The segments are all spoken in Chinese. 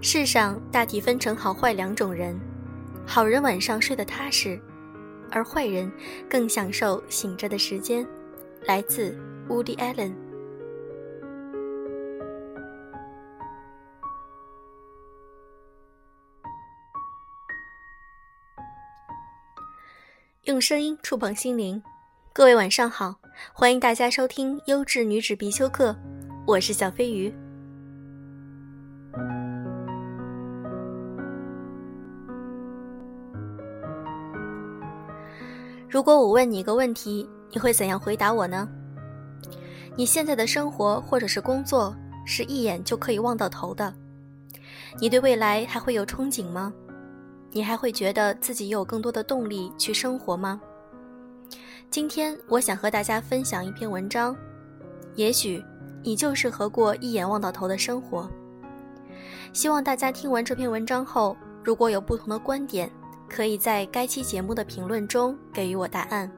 世上大体分成好坏两种人，好人晚上睡得踏实，而坏人更享受醒着的时间。来自 Woody Allen。用声音触碰心灵，各位晚上好，欢迎大家收听优质女子必修课，我是小飞鱼。如果我问你一个问题，你会怎样回答我呢？你现在的生活或者是工作是一眼就可以望到头的，你对未来还会有憧憬吗？你还会觉得自己有更多的动力去生活吗？今天我想和大家分享一篇文章，也许你就适合过一眼望到头的生活。希望大家听完这篇文章后，如果有不同的观点。可以在该期节目的评论中给予我答案，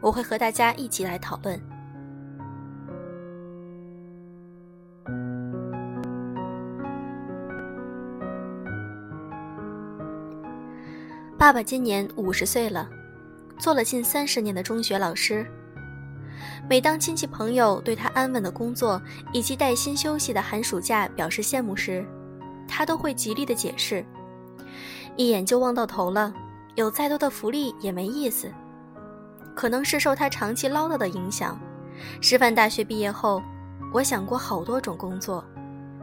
我会和大家一起来讨论。爸爸今年五十岁了，做了近三十年的中学老师。每当亲戚朋友对他安稳的工作以及带薪休息的寒暑假表示羡慕时，他都会极力的解释。一眼就望到头了，有再多的福利也没意思。可能是受他长期唠叨的影响，师范大学毕业后，我想过好多种工作，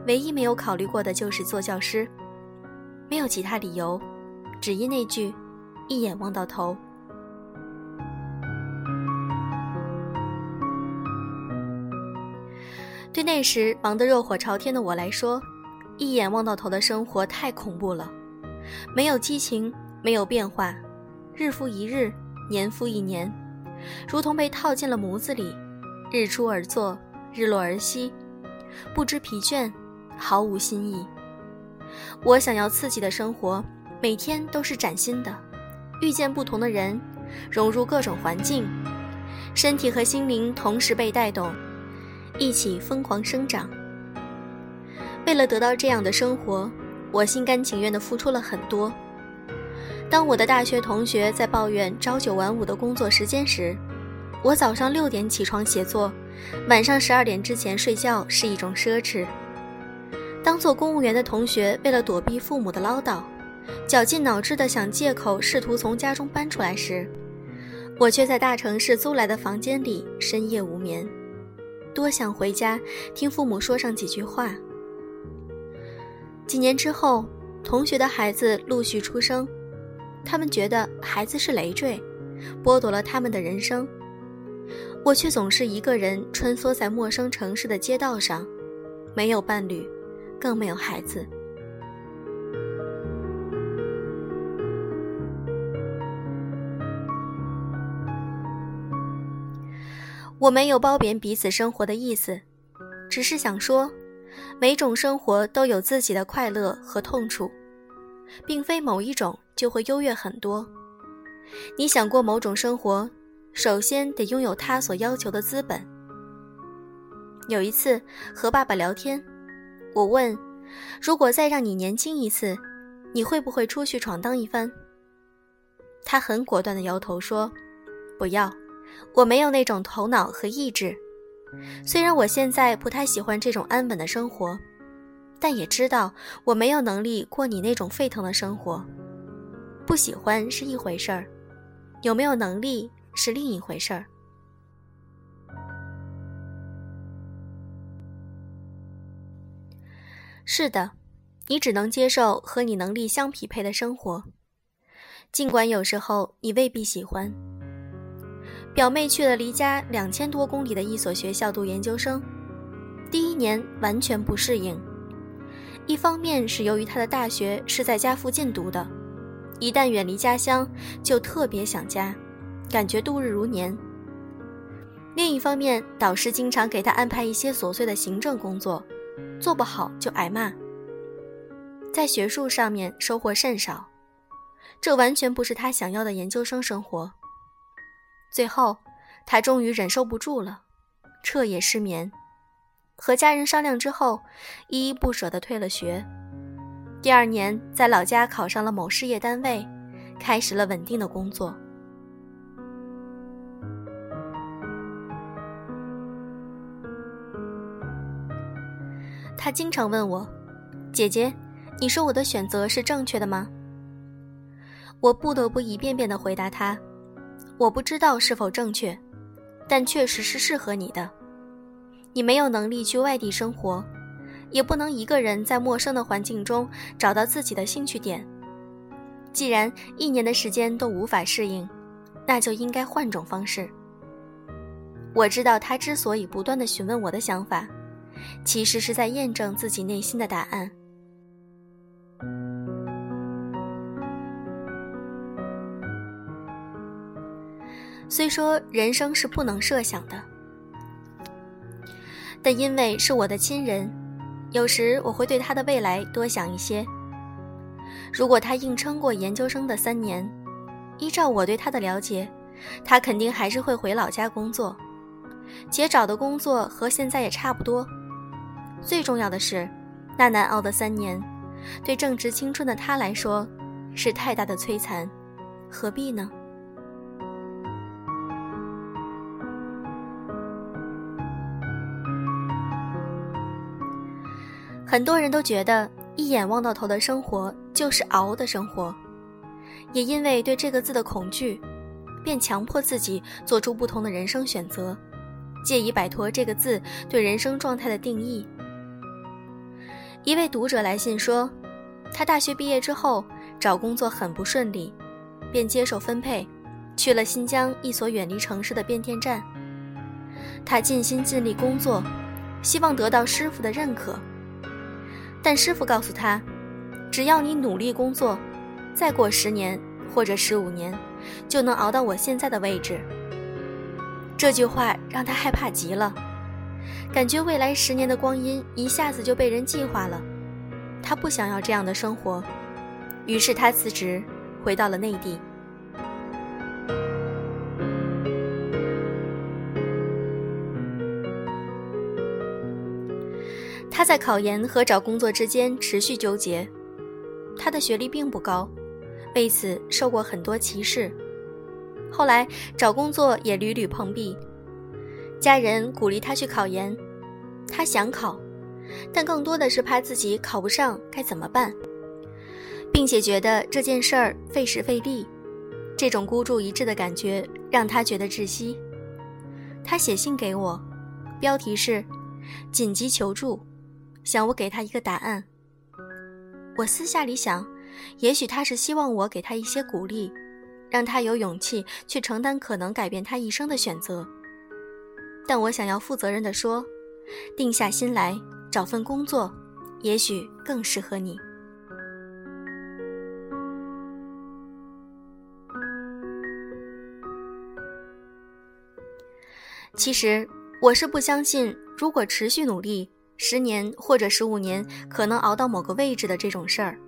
唯一没有考虑过的就是做教师。没有其他理由，只因那句“一眼望到头”。对那时忙得热火朝天的我来说，一眼望到头的生活太恐怖了。没有激情，没有变化，日复一日，年复一年，如同被套进了模子里，日出而作，日落而息，不知疲倦，毫无新意。我想要刺激的生活，每天都是崭新的，遇见不同的人，融入各种环境，身体和心灵同时被带动，一起疯狂生长。为了得到这样的生活。我心甘情愿地付出了很多。当我的大学同学在抱怨朝九晚五的工作时间时，我早上六点起床写作，晚上十二点之前睡觉是一种奢侈。当做公务员的同学为了躲避父母的唠叨，绞尽脑汁地想借口试图从家中搬出来时，我却在大城市租来的房间里深夜无眠，多想回家听父母说上几句话。几年之后，同学的孩子陆续出生，他们觉得孩子是累赘，剥夺了他们的人生。我却总是一个人穿梭在陌生城市的街道上，没有伴侣，更没有孩子。我没有褒贬彼此生活的意思，只是想说。每种生活都有自己的快乐和痛处，并非某一种就会优越很多。你想过某种生活，首先得拥有他所要求的资本。有一次和爸爸聊天，我问：“如果再让你年轻一次，你会不会出去闯荡一番？”他很果断地摇头说：“不要，我没有那种头脑和意志。”虽然我现在不太喜欢这种安稳的生活，但也知道我没有能力过你那种沸腾的生活。不喜欢是一回事儿，有没有能力是另一回事儿。是的，你只能接受和你能力相匹配的生活，尽管有时候你未必喜欢。表妹去了离家两千多公里的一所学校读研究生，第一年完全不适应。一方面是由于她的大学是在家附近读的，一旦远离家乡就特别想家，感觉度日如年。另一方面，导师经常给她安排一些琐碎的行政工作，做不好就挨骂。在学术上面收获甚少，这完全不是她想要的研究生生活。最后，他终于忍受不住了，彻夜失眠。和家人商量之后，依依不舍地退了学。第二年在老家考上了某事业单位，开始了稳定的工作。他经常问我：“姐姐，你说我的选择是正确的吗？”我不得不一遍遍的回答他：“我不知道是否正确，但确实是适合你的。你没有能力去外地生活，也不能一个人在陌生的环境中找到自己的兴趣点。既然一年的时间都无法适应，那就应该换种方式。”我知道他之所以不断的询问我的想法。其实是在验证自己内心的答案。虽说人生是不能设想的，但因为是我的亲人，有时我会对他的未来多想一些。如果他硬撑过研究生的三年，依照我对他的了解，他肯定还是会回老家工作，且找的工作和现在也差不多。最重要的是，那难熬的三年，对正值青春的他来说，是太大的摧残，何必呢？很多人都觉得一眼望到头的生活就是熬的生活，也因为对这个字的恐惧，便强迫自己做出不同的人生选择，借以摆脱这个字对人生状态的定义。一位读者来信说，他大学毕业之后找工作很不顺利，便接受分配，去了新疆一所远离城市的变电站。他尽心尽力工作，希望得到师傅的认可。但师傅告诉他，只要你努力工作，再过十年或者十五年，就能熬到我现在的位置。这句话让他害怕极了。感觉未来十年的光阴一下子就被人计划了，他不想要这样的生活，于是他辞职，回到了内地。他在考研和找工作之间持续纠结，他的学历并不高，为此受过很多歧视，后来找工作也屡屡碰壁。家人鼓励他去考研，他想考，但更多的是怕自己考不上该怎么办，并且觉得这件事儿费时费力，这种孤注一掷的感觉让他觉得窒息。他写信给我，标题是“紧急求助”，想我给他一个答案。我私下里想，也许他是希望我给他一些鼓励，让他有勇气去承担可能改变他一生的选择。但我想要负责任的说，定下心来找份工作，也许更适合你。其实我是不相信，如果持续努力，十年或者十五年可能熬到某个位置的这种事儿。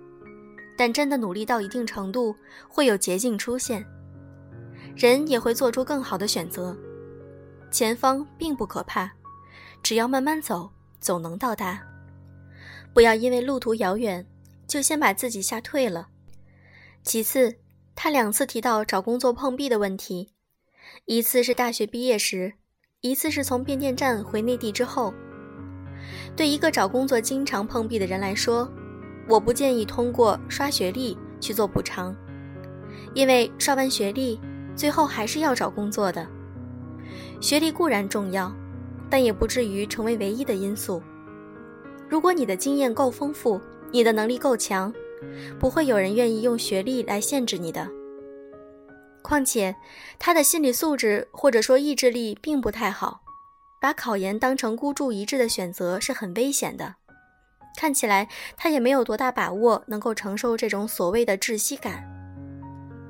但真的努力到一定程度，会有捷径出现，人也会做出更好的选择。前方并不可怕，只要慢慢走，总能到达。不要因为路途遥远，就先把自己吓退了。其次，他两次提到找工作碰壁的问题，一次是大学毕业时，一次是从变电站回内地之后。对一个找工作经常碰壁的人来说，我不建议通过刷学历去做补偿，因为刷完学历，最后还是要找工作的。学历固然重要，但也不至于成为唯一的因素。如果你的经验够丰富，你的能力够强，不会有人愿意用学历来限制你的。况且，他的心理素质或者说意志力并不太好，把考研当成孤注一掷的选择是很危险的。看起来他也没有多大把握能够承受这种所谓的窒息感。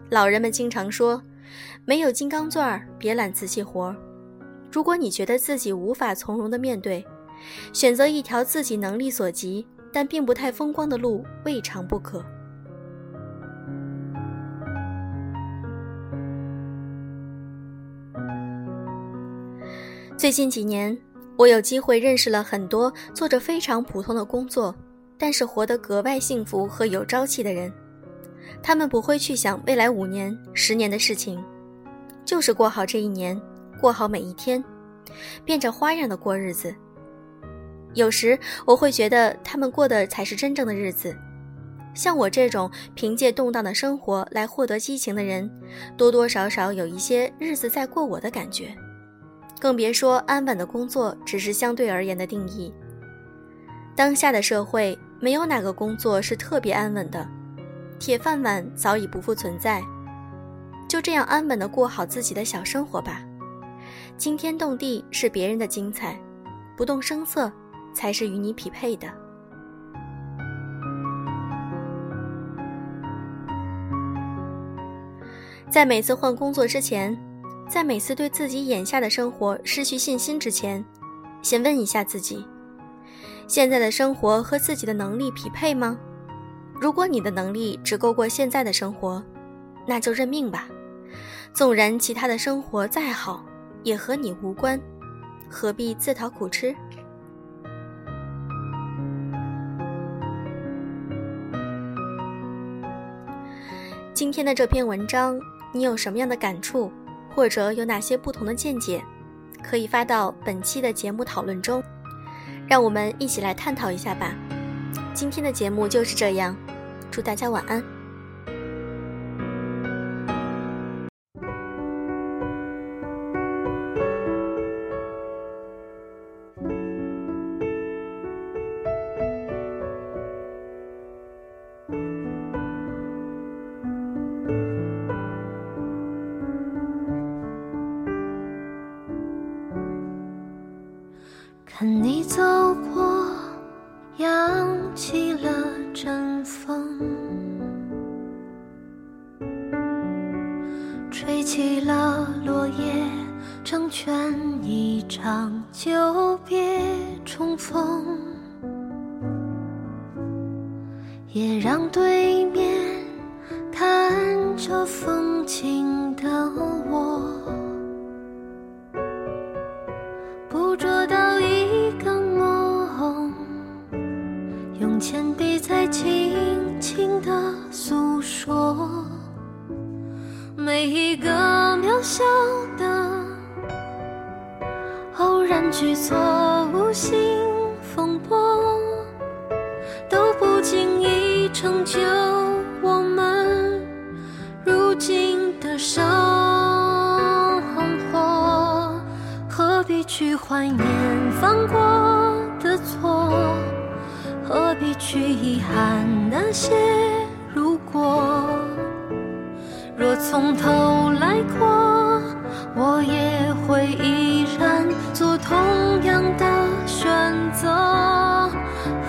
老人们经常说：“没有金刚钻，别揽瓷器活。”如果你觉得自己无法从容的面对，选择一条自己能力所及但并不太风光的路，未尝不可。最近几年，我有机会认识了很多做着非常普通的工作，但是活得格外幸福和有朝气的人。他们不会去想未来五年、十年的事情，就是过好这一年，过好每一天，变着花样的过日子。有时我会觉得他们过的才是真正的日子。像我这种凭借动荡的生活来获得激情的人，多多少少有一些日子在过我的感觉。更别说安稳的工作只是相对而言的定义。当下的社会，没有哪个工作是特别安稳的，铁饭碗早已不复存在。就这样安稳的过好自己的小生活吧。惊天动地是别人的精彩，不动声色才是与你匹配的。在每次换工作之前，在每次对自己眼下的生活失去信心之前，先问一下自己：现在的生活和自己的能力匹配吗？如果你的能力只够过现在的生活，那就认命吧。纵然其他的生活再好，也和你无关，何必自讨苦吃？今天的这篇文章。你有什么样的感触，或者有哪些不同的见解，可以发到本期的节目讨论中，让我们一起来探讨一下吧。今天的节目就是这样，祝大家晚安。向对面看着风景的我，捕捉到一个梦，用铅笔在轻轻的诉说，每一个渺小的偶然举措，无心。成就我们如今的生活。何必去怀念犯过的错？何必去遗憾那些如果？若从头来过，我也会依然做同样的选择。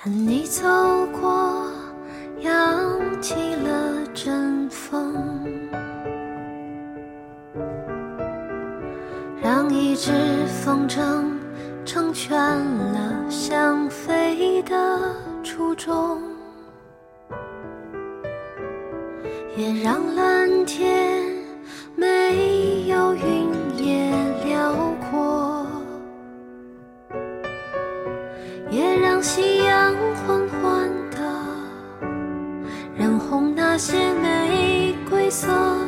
看你走过，扬起了阵风，让一只风筝成全了想飞的初衷，也让蓝天没有云也辽阔，也让缓缓的染红那些玫瑰色。